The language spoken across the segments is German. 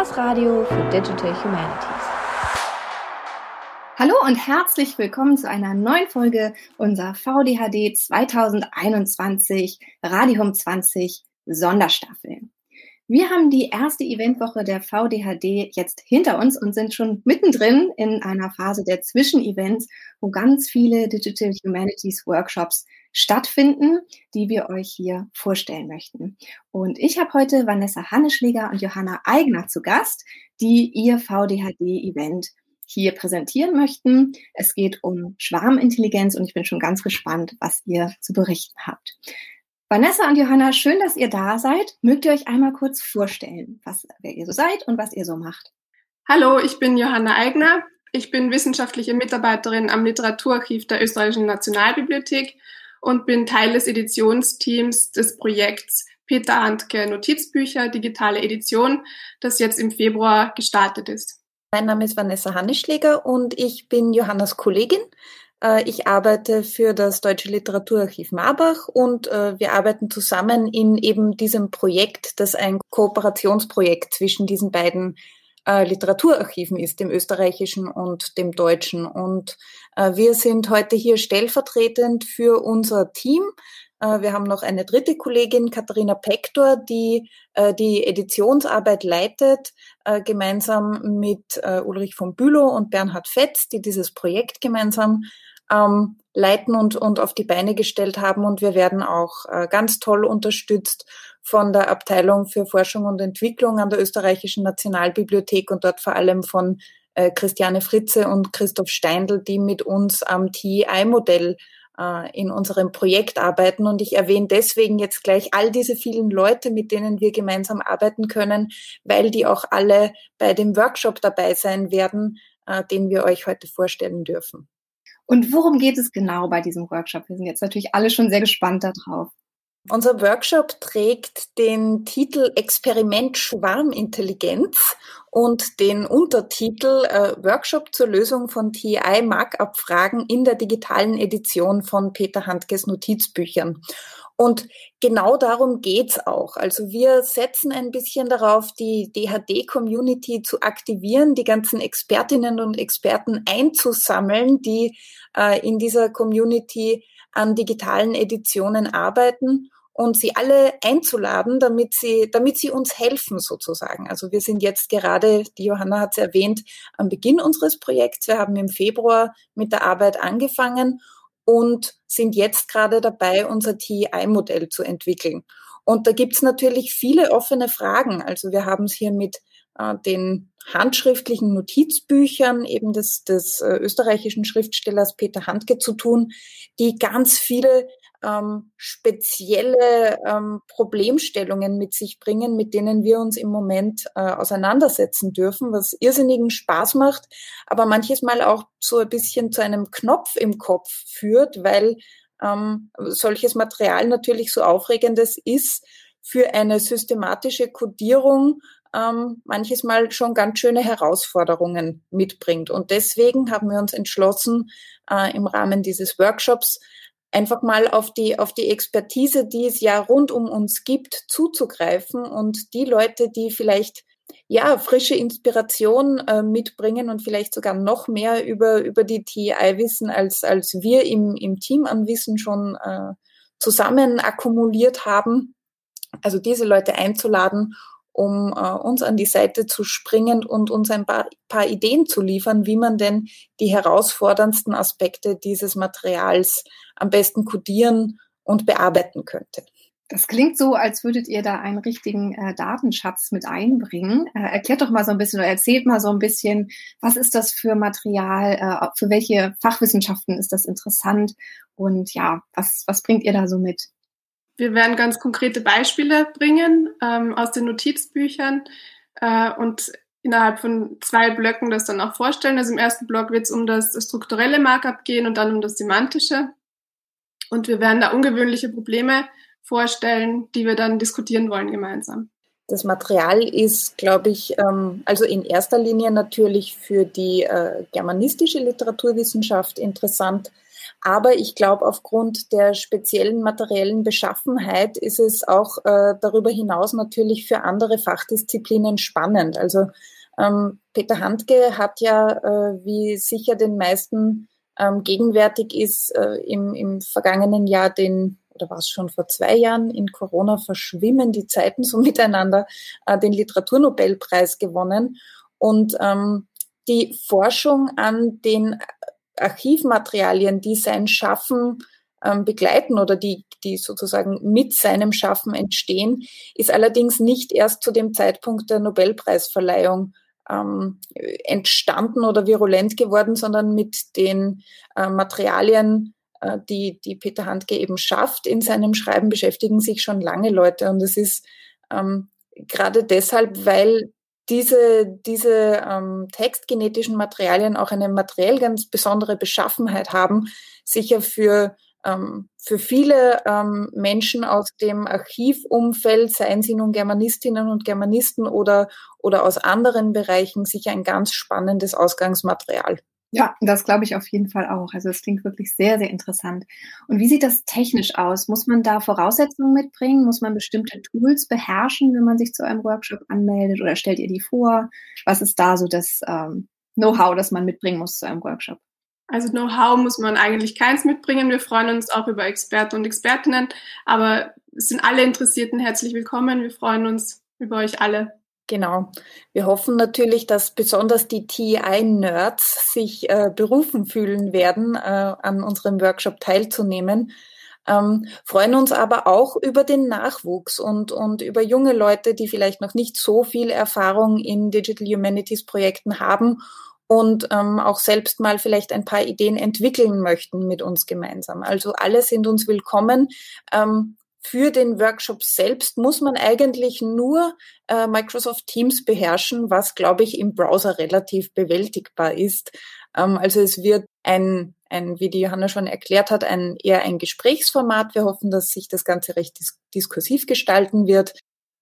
das Radio für Digital Humanities. Hallo und herzlich willkommen zu einer neuen Folge unserer VDHD 2021 Radium 20 Sonderstaffel. Wir haben die erste Eventwoche der VDHD jetzt hinter uns und sind schon mittendrin in einer Phase der Zwischenevents, wo ganz viele Digital Humanities Workshops stattfinden, die wir euch hier vorstellen möchten. Und ich habe heute Vanessa Hanneschläger und Johanna Eigner zu Gast, die ihr VDHD-Event hier präsentieren möchten. Es geht um Schwarmintelligenz und ich bin schon ganz gespannt, was ihr zu berichten habt. Vanessa und Johanna, schön, dass ihr da seid. Mögt ihr euch einmal kurz vorstellen, was, wer ihr so seid und was ihr so macht? Hallo, ich bin Johanna Eigner. Ich bin wissenschaftliche Mitarbeiterin am Literaturarchiv der Österreichischen Nationalbibliothek und bin Teil des Editionsteams des Projekts Peter Handke Notizbücher, digitale Edition, das jetzt im Februar gestartet ist. Mein Name ist Vanessa Hanneschläger und ich bin Johannas Kollegin. Äh, ich arbeite für das Deutsche Literaturarchiv Marbach und äh, wir arbeiten zusammen in eben diesem Projekt, das ein Kooperationsprojekt zwischen diesen beiden äh, Literaturarchiven ist, dem österreichischen und dem deutschen. Und wir sind heute hier stellvertretend für unser Team. Wir haben noch eine dritte Kollegin, Katharina Pektor, die die Editionsarbeit leitet, gemeinsam mit Ulrich von Bülow und Bernhard Fetz, die dieses Projekt gemeinsam ähm, leiten und, und auf die Beine gestellt haben. Und wir werden auch äh, ganz toll unterstützt von der Abteilung für Forschung und Entwicklung an der Österreichischen Nationalbibliothek und dort vor allem von äh, Christiane Fritze und Christoph Steindl, die mit uns am TI-Modell äh, in unserem Projekt arbeiten. Und ich erwähne deswegen jetzt gleich all diese vielen Leute, mit denen wir gemeinsam arbeiten können, weil die auch alle bei dem Workshop dabei sein werden, äh, den wir euch heute vorstellen dürfen. Und worum geht es genau bei diesem Workshop? Wir sind jetzt natürlich alle schon sehr gespannt darauf. Unser Workshop trägt den Titel Experiment Schwarmintelligenz und den Untertitel äh, Workshop zur Lösung von TI-Markup-Fragen in der digitalen Edition von Peter Handkes Notizbüchern. Und genau darum geht's auch. Also wir setzen ein bisschen darauf, die DHD-Community zu aktivieren, die ganzen Expertinnen und Experten einzusammeln, die äh, in dieser Community an digitalen Editionen arbeiten und sie alle einzuladen, damit sie, damit sie uns helfen sozusagen. Also wir sind jetzt gerade, die Johanna hat es erwähnt, am Beginn unseres Projekts. Wir haben im Februar mit der Arbeit angefangen und sind jetzt gerade dabei, unser TI-Modell zu entwickeln. Und da gibt's natürlich viele offene Fragen. Also wir haben es hier mit äh, den handschriftlichen Notizbüchern eben des, des äh, österreichischen Schriftstellers Peter Handke zu tun, die ganz viele ähm, spezielle ähm, Problemstellungen mit sich bringen, mit denen wir uns im Moment äh, auseinandersetzen dürfen, was irrsinnigen Spaß macht, aber manches Mal auch so ein bisschen zu einem Knopf im Kopf führt, weil ähm, solches Material natürlich so aufregendes ist für eine systematische Kodierung ähm, manches Mal schon ganz schöne Herausforderungen mitbringt. Und deswegen haben wir uns entschlossen, äh, im Rahmen dieses Workshops einfach mal auf die, auf die Expertise, die es ja rund um uns gibt, zuzugreifen und die Leute, die vielleicht ja, frische Inspiration äh, mitbringen und vielleicht sogar noch mehr über, über die TI wissen, als, als wir im, im Team an Wissen schon äh, zusammen akkumuliert haben. Also diese Leute einzuladen um äh, uns an die Seite zu springen und uns ein paar, paar Ideen zu liefern, wie man denn die herausforderndsten Aspekte dieses Materials am besten kodieren und bearbeiten könnte. Das klingt so, als würdet ihr da einen richtigen äh, Datenschatz mit einbringen. Äh, erklärt doch mal so ein bisschen oder erzählt mal so ein bisschen, was ist das für Material, äh, für welche Fachwissenschaften ist das interessant und ja, was, was bringt ihr da so mit? Wir werden ganz konkrete Beispiele bringen ähm, aus den Notizbüchern äh, und innerhalb von zwei Blöcken das dann auch vorstellen. Also im ersten Block wird es um das strukturelle Markup gehen und dann um das semantische. Und wir werden da ungewöhnliche Probleme vorstellen, die wir dann diskutieren wollen gemeinsam. Das Material ist, glaube ich, ähm, also in erster Linie natürlich für die äh, germanistische Literaturwissenschaft interessant, Aber ich glaube, aufgrund der speziellen materiellen Beschaffenheit ist es auch äh, darüber hinaus natürlich für andere Fachdisziplinen spannend. Also ähm, Peter Handke hat ja, äh, wie sicher den meisten ähm, gegenwärtig ist, äh, im, im vergangenen Jahr den oder war es schon vor zwei Jahren, in Corona verschwimmen die Zeiten so miteinander, äh, den Literaturnobelpreis gewonnen. Und ähm, die Forschung an den Archivmaterialien, die sein Schaffen ähm, begleiten oder die, die sozusagen mit seinem Schaffen entstehen, ist allerdings nicht erst zu dem Zeitpunkt der Nobelpreisverleihung ähm, entstanden oder virulent geworden, sondern mit den äh, Materialien, äh, die, die Peter Handke eben schafft in seinem Schreiben, beschäftigen sich schon lange Leute. Und es ist ähm, gerade deshalb, weil diese, diese ähm, textgenetischen Materialien auch eine materiell ganz besondere Beschaffenheit haben, sicher für, ähm, für viele ähm, Menschen aus dem Archivumfeld, seien sie nun Germanistinnen und Germanisten oder, oder aus anderen Bereichen, sicher ein ganz spannendes Ausgangsmaterial. Ja, das glaube ich auf jeden Fall auch. Also es klingt wirklich sehr, sehr interessant. Und wie sieht das technisch aus? Muss man da Voraussetzungen mitbringen? Muss man bestimmte Tools beherrschen, wenn man sich zu einem Workshop anmeldet? Oder stellt ihr die vor? Was ist da so das ähm, Know-how, das man mitbringen muss zu einem Workshop? Also Know-how muss man eigentlich keins mitbringen. Wir freuen uns auch über Experten und Expertinnen, aber es sind alle Interessierten herzlich willkommen. Wir freuen uns über euch alle. Genau. Wir hoffen natürlich, dass besonders die TI-Nerds sich äh, berufen fühlen werden, äh, an unserem Workshop teilzunehmen. Ähm, freuen uns aber auch über den Nachwuchs und, und über junge Leute, die vielleicht noch nicht so viel Erfahrung in Digital Humanities Projekten haben und ähm, auch selbst mal vielleicht ein paar Ideen entwickeln möchten mit uns gemeinsam. Also alle sind uns willkommen. Ähm, für den Workshop selbst muss man eigentlich nur äh, Microsoft Teams beherrschen, was, glaube ich, im Browser relativ bewältigbar ist. Ähm, also es wird ein, ein, wie die Johanna schon erklärt hat, ein eher ein Gesprächsformat. Wir hoffen, dass sich das Ganze recht dis diskursiv gestalten wird.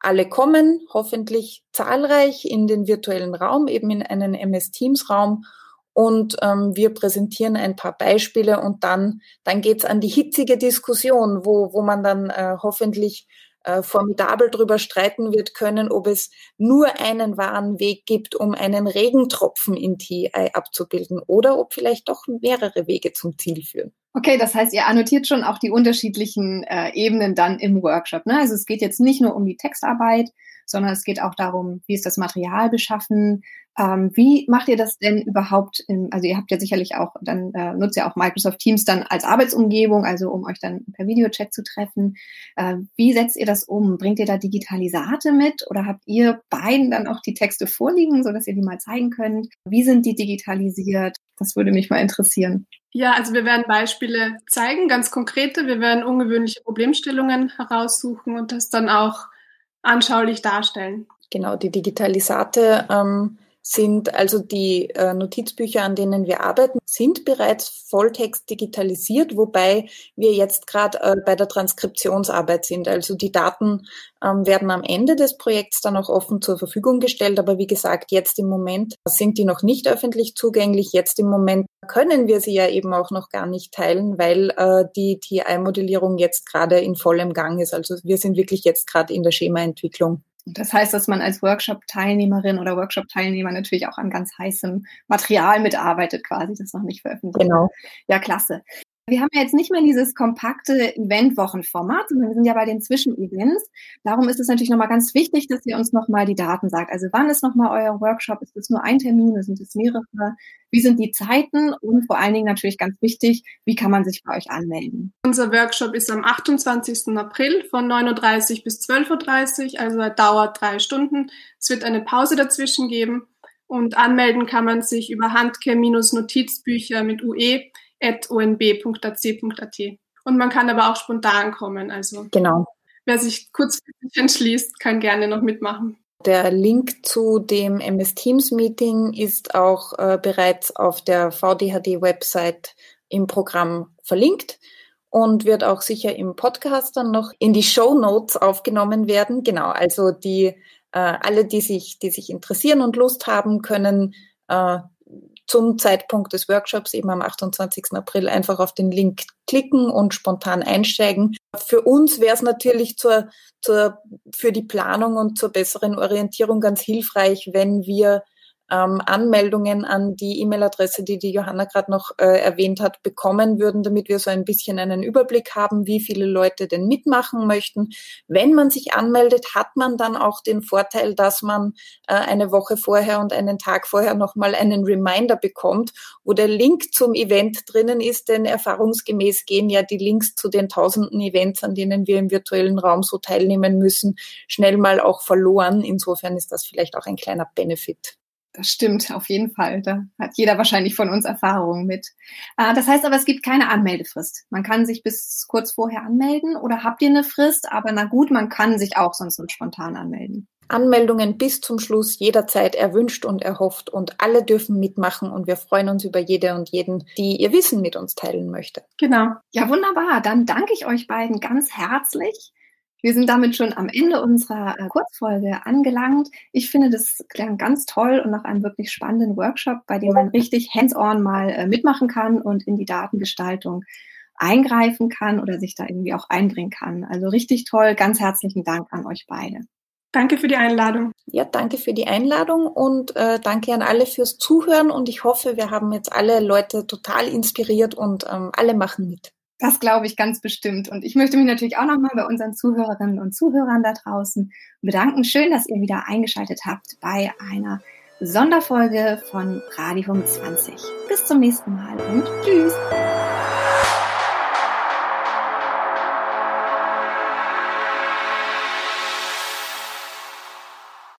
Alle kommen hoffentlich zahlreich in den virtuellen Raum, eben in einen MS Teams Raum und ähm, wir präsentieren ein paar Beispiele und dann, dann geht's an die hitzige Diskussion, wo, wo man dann äh, hoffentlich äh, formidabel darüber streiten wird können, ob es nur einen wahren Weg gibt, um einen Regentropfen in TI abzubilden oder ob vielleicht doch mehrere Wege zum Ziel führen. Okay, das heißt, ihr annotiert schon auch die unterschiedlichen äh, Ebenen dann im Workshop. Ne? Also es geht jetzt nicht nur um die Textarbeit, sondern es geht auch darum, wie ist das Material beschaffen, ähm, wie macht ihr das denn überhaupt? In, also ihr habt ja sicherlich auch, dann äh, nutzt ja auch Microsoft Teams dann als Arbeitsumgebung, also um euch dann per Videochat zu treffen. Äh, wie setzt ihr das um? Bringt ihr da Digitalisate mit oder habt ihr beiden dann auch die Texte vorliegen, so dass ihr die mal zeigen könnt? Wie sind die digitalisiert? Das würde mich mal interessieren. Ja, also wir werden Beispiele zeigen, ganz konkrete. Wir werden ungewöhnliche Problemstellungen heraussuchen und das dann auch anschaulich darstellen. Genau, die Digitalisate ähm, sind also die äh, Notizbücher, an denen wir arbeiten, sind bereits Volltext digitalisiert, wobei wir jetzt gerade äh, bei der Transkriptionsarbeit sind. Also die Daten ähm, werden am Ende des Projekts dann auch offen zur Verfügung gestellt. Aber wie gesagt, jetzt im Moment sind die noch nicht öffentlich zugänglich. Jetzt im Moment können wir sie ja eben auch noch gar nicht teilen, weil äh, die TI-Modellierung jetzt gerade in vollem Gang ist. Also wir sind wirklich jetzt gerade in der Schemaentwicklung. Das heißt, dass man als Workshop-Teilnehmerin oder Workshop-Teilnehmer natürlich auch an ganz heißem Material mitarbeitet, quasi, das noch nicht veröffentlicht. Genau. Ja, klasse. Wir haben ja jetzt nicht mehr dieses kompakte Eventwochenformat, sondern wir sind ja bei den Zwischenevents. Darum ist es natürlich nochmal ganz wichtig, dass ihr uns nochmal die Daten sagt. Also wann ist nochmal euer Workshop? Ist es nur ein Termin? Sind es mehrere? Wie sind die Zeiten? Und vor allen Dingen natürlich ganz wichtig, wie kann man sich bei euch anmelden? Unser Workshop ist am 28. April von 9.30 Uhr bis 12.30 Uhr, also er dauert drei Stunden. Es wird eine Pause dazwischen geben. Und anmelden kann man sich über Handke-Notizbücher mit UE onb.ac.at. Und man kann aber auch spontan kommen. Also genau. wer sich kurzfristig entschließt, kann gerne noch mitmachen. Der Link zu dem MS Teams Meeting ist auch äh, bereits auf der VDHD-Website im Programm verlinkt und wird auch sicher im Podcast dann noch in die Show Notes aufgenommen werden. Genau, also die äh, alle, die sich, die sich interessieren und Lust haben, können äh, zum Zeitpunkt des Workshops, eben am 28. April, einfach auf den Link klicken und spontan einsteigen. Für uns wäre es natürlich zur, zur, für die Planung und zur besseren Orientierung ganz hilfreich, wenn wir ähm, Anmeldungen an die E-Mail-Adresse, die die Johanna gerade noch äh, erwähnt hat, bekommen würden, damit wir so ein bisschen einen Überblick haben, wie viele Leute denn mitmachen möchten. Wenn man sich anmeldet, hat man dann auch den Vorteil, dass man äh, eine Woche vorher und einen Tag vorher nochmal einen Reminder bekommt, wo der Link zum Event drinnen ist, denn erfahrungsgemäß gehen ja die Links zu den tausenden Events, an denen wir im virtuellen Raum so teilnehmen müssen, schnell mal auch verloren. Insofern ist das vielleicht auch ein kleiner Benefit. Das stimmt, auf jeden Fall. Da hat jeder wahrscheinlich von uns Erfahrungen mit. Äh, das heißt aber, es gibt keine Anmeldefrist. Man kann sich bis kurz vorher anmelden oder habt ihr eine Frist? Aber na gut, man kann sich auch sonst so spontan anmelden. Anmeldungen bis zum Schluss jederzeit erwünscht und erhofft und alle dürfen mitmachen und wir freuen uns über jede und jeden, die ihr Wissen mit uns teilen möchte. Genau. Ja, wunderbar. Dann danke ich euch beiden ganz herzlich. Wir sind damit schon am Ende unserer äh, Kurzfolge angelangt. Ich finde, das klang ganz toll und nach einem wirklich spannenden Workshop, bei dem man richtig hands-on mal äh, mitmachen kann und in die Datengestaltung eingreifen kann oder sich da irgendwie auch einbringen kann. Also richtig toll. Ganz herzlichen Dank an euch beide. Danke für die Einladung. Ja, danke für die Einladung und äh, danke an alle fürs Zuhören und ich hoffe, wir haben jetzt alle Leute total inspiriert und ähm, alle machen mit. Das glaube ich ganz bestimmt. Und ich möchte mich natürlich auch nochmal bei unseren Zuhörerinnen und Zuhörern da draußen bedanken. Schön, dass ihr wieder eingeschaltet habt bei einer Sonderfolge von Radio 20. Bis zum nächsten Mal und tschüss.